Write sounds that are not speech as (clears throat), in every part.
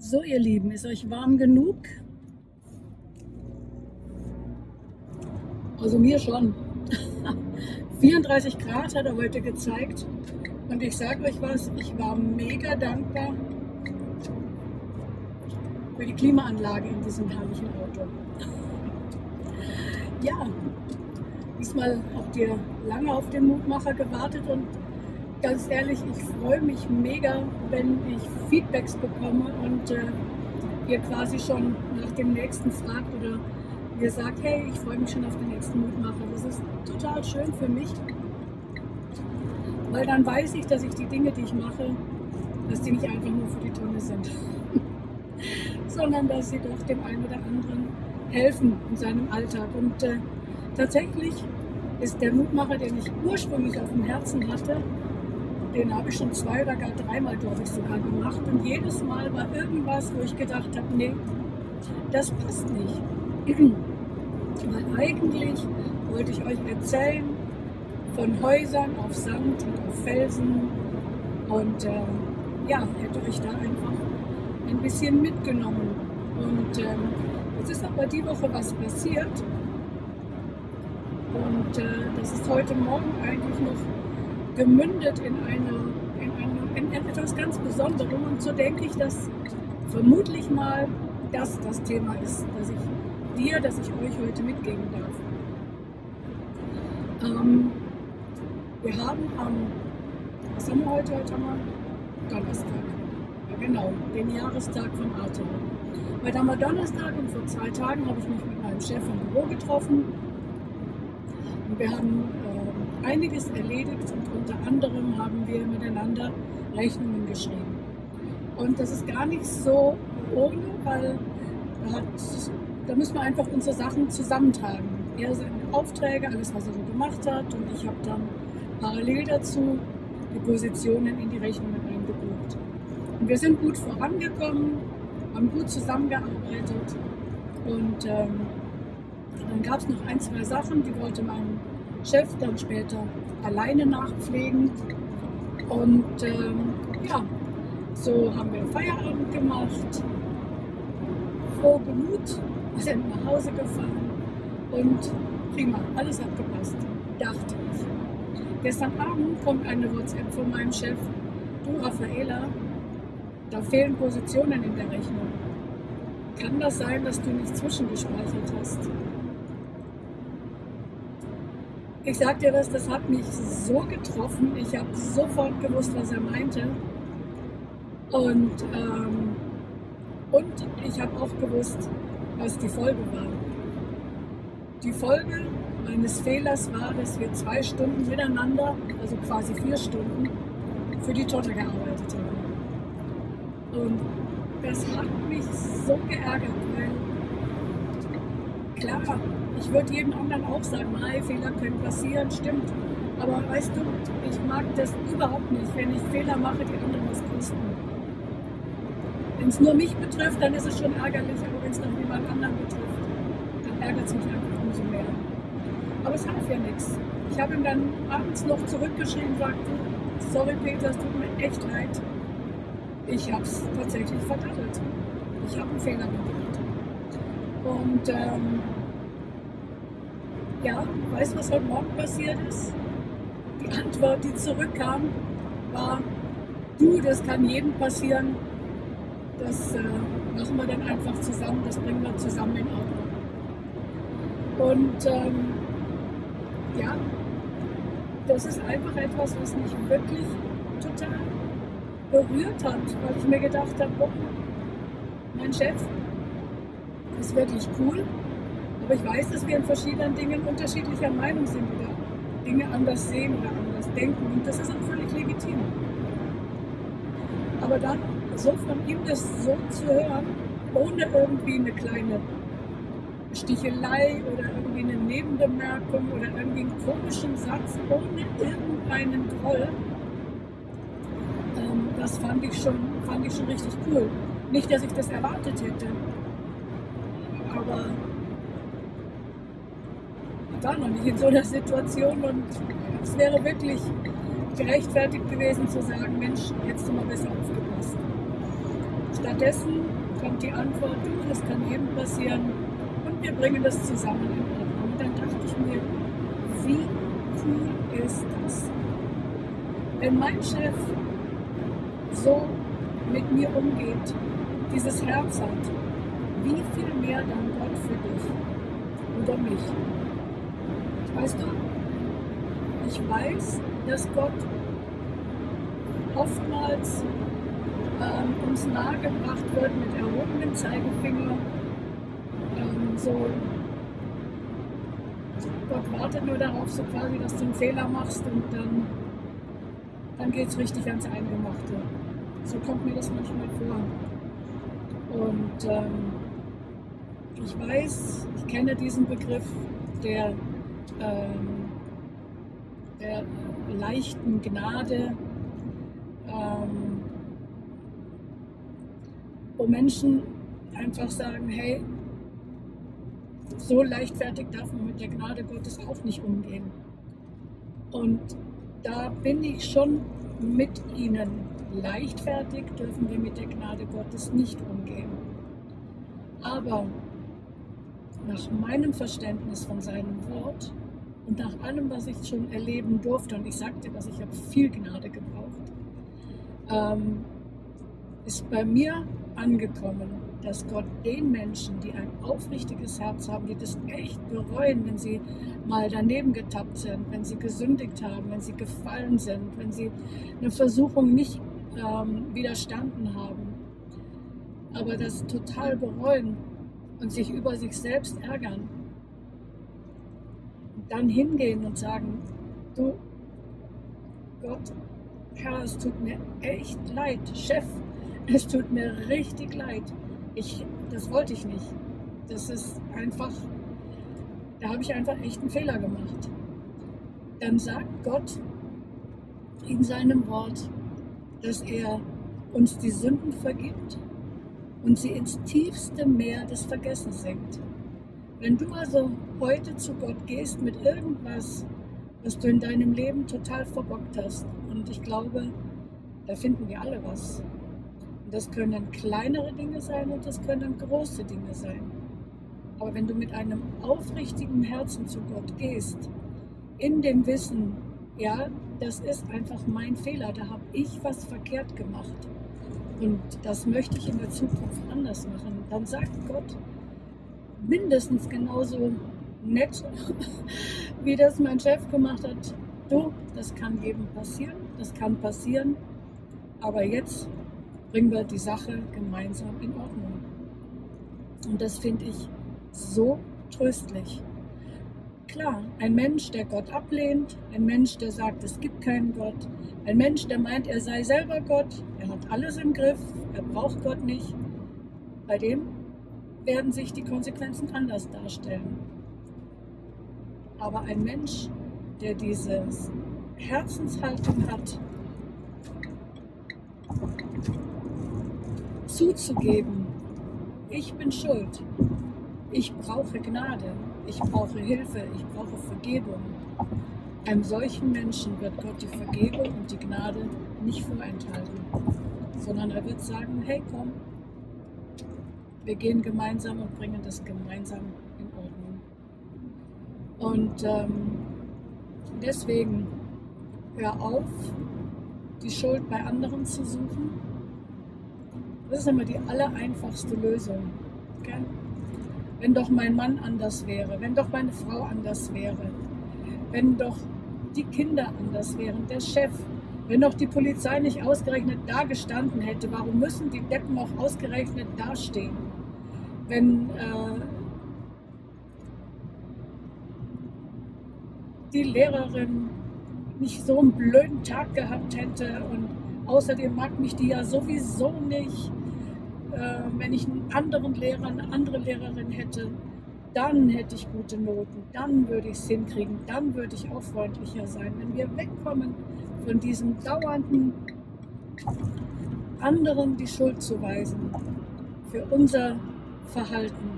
So, ihr Lieben, ist euch warm genug? Also mir schon. (laughs) 34 Grad hat er heute gezeigt. Und ich sage euch was, ich war mega dankbar für die Klimaanlage in diesem herrlichen Auto. (laughs) ja, diesmal habt ihr lange auf den Mutmacher gewartet und ganz ehrlich, ich freue mich mega, wenn ich Feedbacks bekomme und äh, ihr quasi schon nach dem nächsten fragt oder ihr sagt, hey, ich freue mich schon auf den nächsten Mutmacher. Das ist total schön für mich, weil dann weiß ich, dass ich die Dinge, die ich mache, dass die nicht einfach nur für die Tonne sind, (laughs) sondern dass sie doch dem einen oder anderen helfen in seinem Alltag. Und äh, tatsächlich ist der Mutmacher, den ich ursprünglich auf dem Herzen hatte, den habe ich schon zwei oder gar dreimal, glaube ich, sogar gemacht. Und jedes Mal war irgendwas, wo ich gedacht habe, nee, das passt nicht. (clears throat) Weil eigentlich wollte ich euch erzählen von Häusern auf Sand und auf Felsen und äh, ja, hätte euch da einfach ein bisschen mitgenommen. Und ähm, jetzt ist aber die Woche was passiert und äh, das ist heute Morgen eigentlich noch gemündet in, eine, in, eine, in etwas ganz Besonderem. Und so denke ich, dass vermutlich mal das das Thema ist, dass ich dir, dass ich euch heute mitgeben darf. Ähm, wir haben am, was haben wir heute? Heute haben Donnerstag. Ja, genau, den Jahrestag von Arte. Heute haben wir Donnerstag und vor zwei Tagen habe ich mich mit meinem Chef im Büro getroffen. Und wir haben äh, einiges erledigt und unter anderem haben wir miteinander Rechnungen geschrieben. Und das ist gar nicht so ohne, weil da, hat, da müssen wir einfach unsere Sachen zusammentragen. Er seine Aufträge, alles, was er so gemacht hat und ich habe dann parallel dazu die Positionen in die Rechnungen eingebucht. Und wir sind gut vorangekommen, haben gut zusammengearbeitet und ähm, dann gab es noch ein, zwei Sachen, die wollte mein Chef dann später alleine nachpflegen. Und ähm, ja, so haben wir Feierabend gemacht, froh Gemut, sind nach Hause gefahren und prima, alles hat gepasst, dachte ich. Gestern Abend kommt eine WhatsApp von meinem Chef, du Raffaela, da fehlen Positionen in der Rechnung. Kann das sein, dass du nicht zwischengespeichert hast? Ich sag dir was, das hat mich so getroffen. Ich habe sofort gewusst, was er meinte. Und, ähm, und ich habe auch gewusst, was die Folge war. Die Folge meines Fehlers war, dass wir zwei Stunden miteinander, also quasi vier Stunden, für die Tochter gearbeitet haben. Und das hat mich so geärgert, weil klar, ich würde jedem anderen auch sagen, hey, Fehler können passieren, stimmt. Aber weißt du, ich mag das überhaupt nicht, wenn ich Fehler mache, die anderen was kosten. Wenn es nur mich betrifft, dann ist es schon ärgerlich, aber wenn es noch jemand anderen betrifft, dann ärgert es mich einfach umso mehr. Aber es half ja nichts. Ich habe ihm dann abends noch zurückgeschrieben und sagte, sorry Peter, es tut mir echt leid. Ich habe es tatsächlich verdattelt. Ich habe einen Fehler gemacht. Und ähm, ja, weißt du, was heute Morgen passiert ist? Die Antwort, die zurückkam, war, du, das kann jedem passieren. Das äh, machen wir dann einfach zusammen, das bringen wir zusammen in Ordnung. Und ähm, ja, das ist einfach etwas, was mich wirklich total berührt hat, weil ich mir gedacht habe, oh, mein Chef ist wirklich cool, aber ich weiß, dass wir in verschiedenen Dingen unterschiedlicher Meinung sind oder Dinge anders sehen oder anders denken. Und das ist auch völlig legitim. Aber dann so von ihm das so zu hören, ohne irgendwie eine kleine Stichelei oder irgendwie eine Nebenbemerkung oder irgendwie einen komischen Satz, ohne irgendeinen Groll, ähm, das fand ich, schon, fand ich schon richtig cool. Nicht, dass ich das erwartet hätte, aber war noch nicht in so einer Situation und es wäre wirklich gerechtfertigt gewesen zu sagen, Mensch, du mal besser aufgepasst. Statt stattdessen kommt die Antwort, du, das kann jedem passieren und wir bringen das zusammen in Ordnung. Und dann dachte ich mir, wie cool ist das? Wenn mein Chef so mit mir umgeht, dieses Herz hat, wie viel mehr dann Gott für dich oder mich? Weißt du, ich weiß, dass Gott oftmals ähm, uns nahegebracht wird mit erhobenem Zeigefinger. Ähm, so, Gott wartet nur darauf, so quasi, dass du einen Fehler machst und dann, dann geht es richtig ans Eingemachte. So kommt mir das manchmal vor. Und ähm, ich weiß, ich kenne diesen Begriff der, ähm, der leichten Gnade, ähm, wo Menschen einfach sagen, hey, so leichtfertig darf man mit der Gnade Gottes auch nicht umgehen. Und da bin ich schon mit ihnen. Leichtfertig dürfen wir mit der Gnade Gottes nicht umgehen. Aber nach meinem Verständnis von seinem Wort und nach allem, was ich schon erleben durfte, und ich sagte, dass ich habe viel Gnade gebraucht, ähm, ist bei mir angekommen, dass Gott den Menschen, die ein aufrichtiges Herz haben, die das echt bereuen, wenn sie mal daneben getappt sind, wenn sie gesündigt haben, wenn sie gefallen sind, wenn sie eine Versuchung nicht ähm, widerstanden haben, aber das total bereuen und sich über sich selbst ärgern, dann hingehen und sagen, du Gott, Herr, es tut mir echt leid, Chef, (laughs) es tut mir richtig leid. Ich, das wollte ich nicht. Das ist einfach, da habe ich einfach echt einen Fehler gemacht. Dann sagt Gott in seinem Wort, dass er uns die Sünden vergibt und sie ins tiefste Meer des Vergessens senkt. Wenn du also heute zu Gott gehst mit irgendwas, was du in deinem Leben total verbockt hast, und ich glaube, da finden wir alle was. Und das können kleinere Dinge sein und das können große Dinge sein. Aber wenn du mit einem aufrichtigen Herzen zu Gott gehst, in dem Wissen, ja, das ist einfach mein Fehler, da habe ich was verkehrt gemacht und das möchte ich in der Zukunft anders machen, dann sagt Gott mindestens genauso nett, (laughs) wie das mein Chef gemacht hat. Du, das kann jedem passieren, das kann passieren, aber jetzt bringen wir die Sache gemeinsam in Ordnung. Und das finde ich so tröstlich. Klar, ein Mensch, der Gott ablehnt, ein Mensch, der sagt, es gibt keinen Gott, ein Mensch, der meint, er sei selber Gott, er hat alles im Griff, er braucht Gott nicht, bei dem werden sich die Konsequenzen anders darstellen. Aber ein Mensch, der diese Herzenshaltung hat, zuzugeben, ich bin schuld, ich brauche Gnade, ich brauche Hilfe, ich brauche Vergebung. Einem solchen Menschen wird Gott die Vergebung und die Gnade nicht vorenthalten, sondern er wird sagen, hey komm, wir gehen gemeinsam und bringen das gemeinsam in Ordnung. Und ähm, deswegen hör auf, die Schuld bei anderen zu suchen. Das ist immer die allereinfachste Lösung. Okay? Wenn doch mein Mann anders wäre, wenn doch meine Frau anders wäre, wenn doch die Kinder anders wären, der Chef, wenn doch die Polizei nicht ausgerechnet da gestanden hätte, warum müssen die Deppen auch ausgerechnet dastehen? wenn äh, die Lehrerin nicht so einen blöden Tag gehabt hätte und außerdem mag mich die ja sowieso nicht. Äh, wenn ich einen anderen Lehrer, eine andere Lehrerin hätte, dann hätte ich gute Noten, dann würde ich es hinkriegen, dann würde ich auch freundlicher sein. Wenn wir wegkommen von diesem dauernden anderen die Schuld zu weisen für unser verhalten,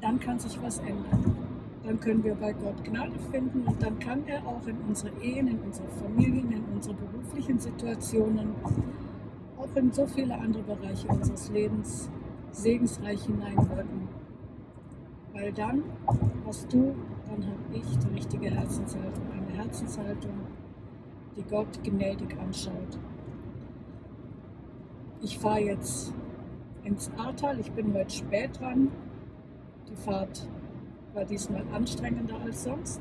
dann kann sich was ändern. Dann können wir bei Gott Gnade finden und dann kann er auch in unsere Ehen, in unsere Familien, in unsere beruflichen Situationen, auch in so viele andere Bereiche unseres Lebens segensreich hineinwirken. Weil dann hast du, dann habe ich die richtige Herzenshaltung, eine Herzenshaltung, die Gott gnädig anschaut. Ich fahre jetzt ins Ahrtal, ich bin heute spät dran. Die Fahrt war diesmal anstrengender als sonst.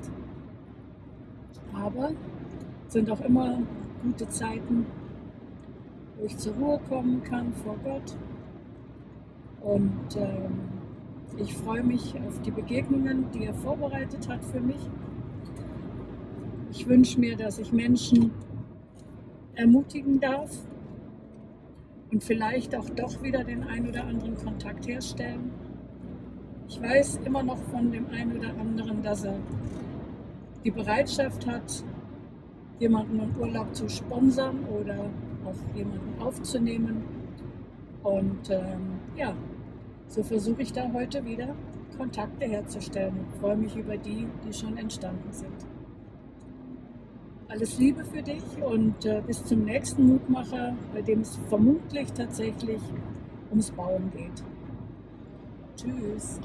Aber sind auch immer gute Zeiten, wo ich zur Ruhe kommen kann vor Gott. Und ähm, ich freue mich auf die Begegnungen, die er vorbereitet hat für mich. Ich wünsche mir, dass ich Menschen ermutigen darf und vielleicht auch doch wieder den ein oder anderen Kontakt herstellen. Ich weiß immer noch von dem einen oder anderen, dass er die Bereitschaft hat, jemanden im Urlaub zu sponsern oder auch jemanden aufzunehmen. Und ähm, ja, so versuche ich da heute wieder Kontakte herzustellen und freue mich über die, die schon entstanden sind. Alles Liebe für dich und äh, bis zum nächsten Mutmacher, bei dem es vermutlich tatsächlich ums Bauen geht. Tschüss.